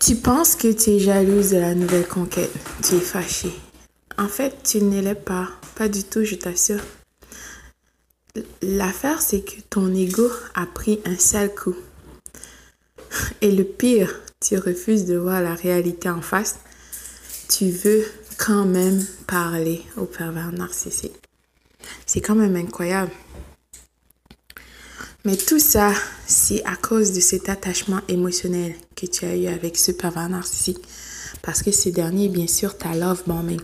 Tu penses que tu es jalouse de la nouvelle conquête? Tu es fâchée. En fait, tu ne l'es pas. Pas du tout, je t'assure. L'affaire, c'est que ton ego a pris un sale coup. Et le pire, tu refuses de voir la réalité en face. Tu veux quand même parler au pervers narcissique. C'est quand même incroyable. Mais tout ça, c'est à cause de cet attachement émotionnel que tu as eu avec ce pervers narcissique. Parce que ce dernier, bien sûr, t'a love bombing.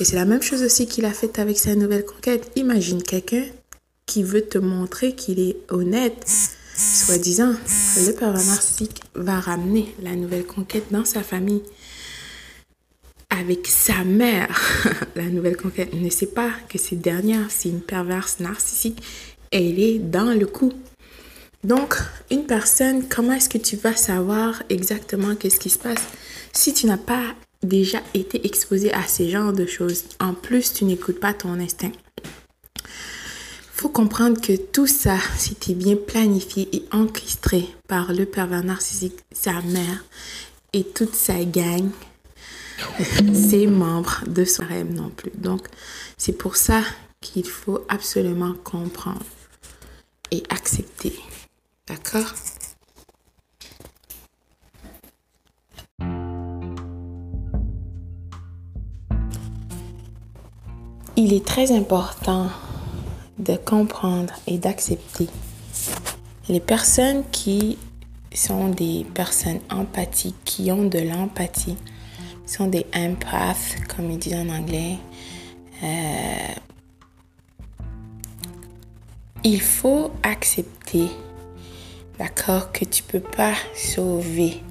Et c'est la même chose aussi qu'il a fait avec sa nouvelle conquête. Imagine quelqu'un qui veut te montrer qu'il est honnête, soi-disant. Le pervers narcissique va ramener la nouvelle conquête dans sa famille avec sa mère. la nouvelle conquête ne sait pas que cette dernière, c'est une perverse narcissique. Elle est dans le coup. Donc, une personne, comment est-ce que tu vas savoir exactement qu'est-ce qui se passe si tu n'as pas déjà été exposé à ce genre de choses? En plus, tu n'écoutes pas ton instinct. Faut comprendre que tout ça, c'était bien planifié et enregistré par le pervers narcissique, sa mère et toute sa gang, ses membres de son rêve non plus. Donc, c'est pour ça qu'il faut absolument comprendre et accepter. D'accord? Il est très important de comprendre et d'accepter les personnes qui sont des personnes empathiques, qui ont de l'empathie, sont des empaths, comme ils disent en anglais. Euh, il faut accepter, d'accord, que tu peux pas sauver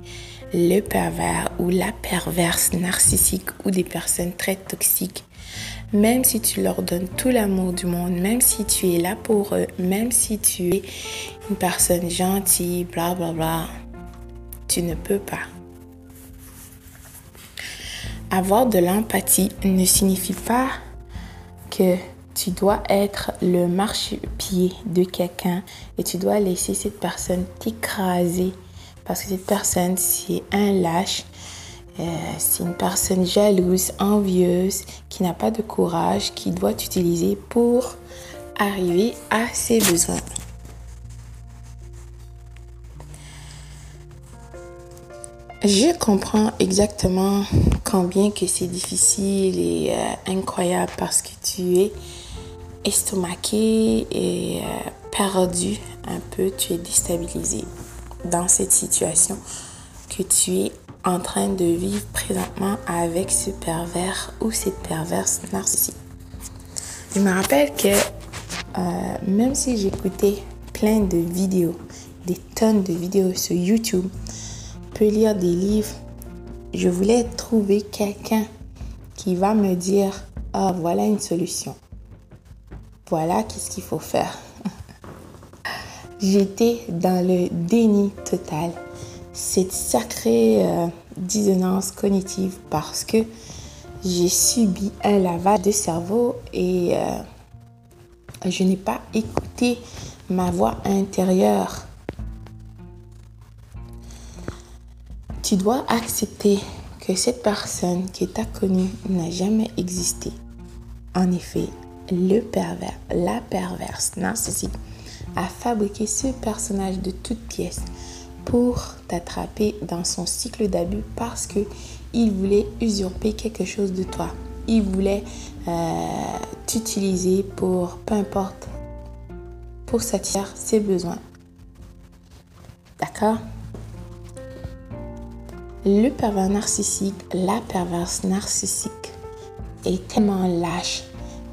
le pervers ou la perverse narcissique ou des personnes très toxiques même si tu leur donnes tout l'amour du monde, même si tu es là pour eux, même si tu es une personne gentille, bla bla bla, tu ne peux pas. Avoir de l'empathie ne signifie pas que tu dois être le marchepied de quelqu'un et tu dois laisser cette personne t'écraser parce que cette personne, c'est un lâche, euh, c'est une personne jalouse, envieuse, qui n'a pas de courage, qui doit utiliser pour arriver à ses besoins. Je comprends exactement combien que c'est difficile et euh, incroyable parce que tu es estomaqué et euh, perdu un peu, tu es déstabilisé dans cette situation que tu es en train de vivre présentement avec ce pervers ou cette perverse narcissique. Je me rappelle que euh, même si j'écoutais plein de vidéos, des tonnes de vidéos sur YouTube, peux lire des livres, je voulais trouver quelqu'un qui va me dire, ah, voilà une solution. Voilà qu'est-ce qu'il faut faire? J'étais dans le déni total cette sacrée euh, dissonance cognitive parce que j'ai subi un lavage de cerveau et euh, je n'ai pas écouté ma voix intérieure. Tu dois accepter que cette personne qui t'a connue n'a jamais existé. En effet, le pervers, la perverse narcissique a fabriqué ce personnage de toutes pièces pour t'attraper dans son cycle d'abus parce que il voulait usurper quelque chose de toi. Il voulait euh, t'utiliser pour peu importe pour satisfaire ses besoins. D'accord? Le pervers narcissique, la perverse narcissique est tellement lâche.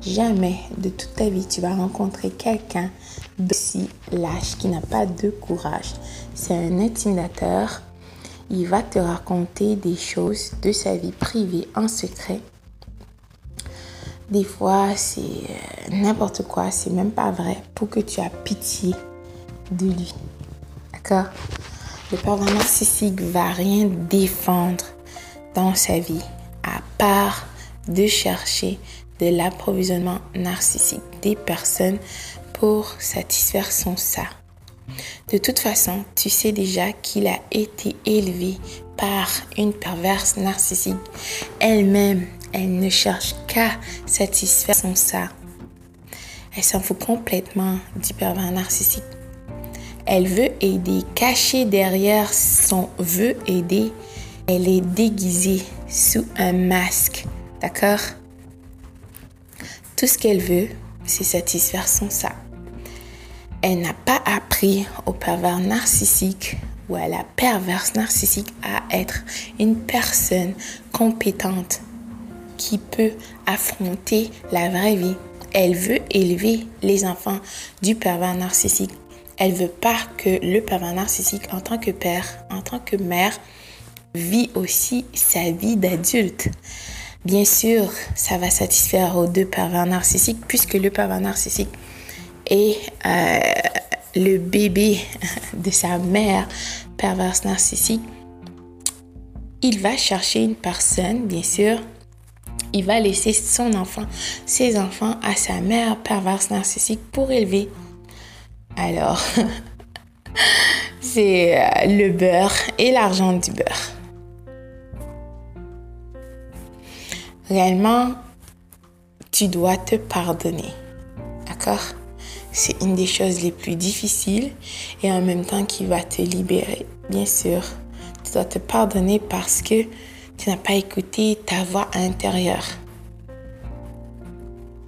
Jamais de toute ta vie tu vas rencontrer quelqu'un d'aussi lâche qui n'a pas de courage c'est un intimidateur. Il va te raconter des choses de sa vie privée en secret. Des fois, c'est euh, n'importe quoi, c'est même pas vrai pour que tu aies pitié de lui. D'accord? Le pervers narcissique va rien défendre dans sa vie à part de chercher de l'approvisionnement narcissique des personnes pour satisfaire son ça De toute façon, tu sais déjà qu'il a été élevé par une perverse narcissique. Elle-même, elle ne cherche qu'à satisfaire son ça. Elle s'en fout complètement du pervers narcissique. Elle veut aider, cachée derrière son veut aider, elle est déguisée sous un masque. D'accord? Tout ce qu'elle veut, c'est satisfaire son ça. Elle n'a pas appris au pervers narcissique ou à la perverse narcissique à être une personne compétente qui peut affronter la vraie vie. Elle veut élever les enfants du pervers narcissique. Elle veut pas que le pervers narcissique, en tant que père, en tant que mère, vit aussi sa vie d'adulte. Bien sûr, ça va satisfaire aux deux pervers narcissiques puisque le pervers narcissique est euh, le bébé de sa mère perverse narcissique. Il va chercher une personne, bien sûr. Il va laisser son enfant, ses enfants à sa mère perverse narcissique pour élever. Alors, c'est euh, le beurre et l'argent du beurre. Réellement, tu dois te pardonner. D'accord? C'est une des choses les plus difficiles et en même temps qui va te libérer. Bien sûr, tu dois te pardonner parce que tu n'as pas écouté ta voix intérieure.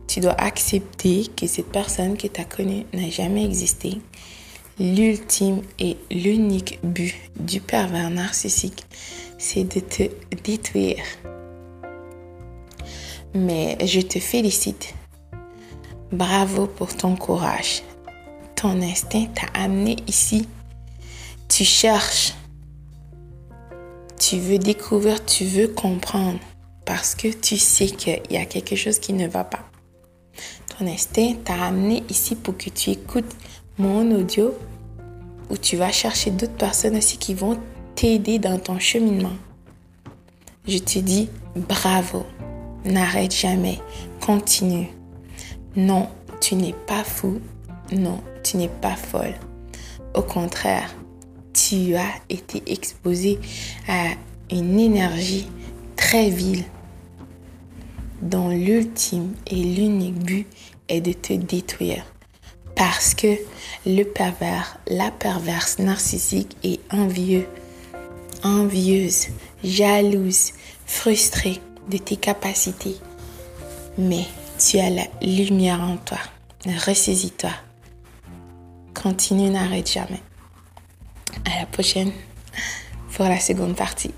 Tu dois accepter que cette personne que tu as connue n'a jamais existé. L'ultime et l'unique but du pervers narcissique, c'est de te détruire. Mais je te félicite. Bravo pour ton courage. Ton instinct t'a amené ici. Tu cherches. Tu veux découvrir, tu veux comprendre. Parce que tu sais qu'il y a quelque chose qui ne va pas. Ton instinct t'a amené ici pour que tu écoutes mon audio où tu vas chercher d'autres personnes aussi qui vont t'aider dans ton cheminement. Je te dis bravo. N'arrête jamais. Continue. Non, tu n'es pas fou. Non, tu n'es pas folle. Au contraire, tu as été exposé à une énergie très vile dont l'ultime et l'unique but est de te détruire. Parce que le pervers, la perverse narcissique est envieux, envieuse, jalouse, frustrée de tes capacités, mais tu as la lumière en toi. Ressaisis-toi. Continue, n'arrête jamais. À la prochaine pour la seconde partie.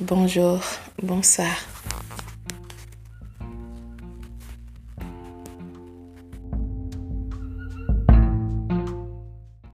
Bonjour, bonsoir.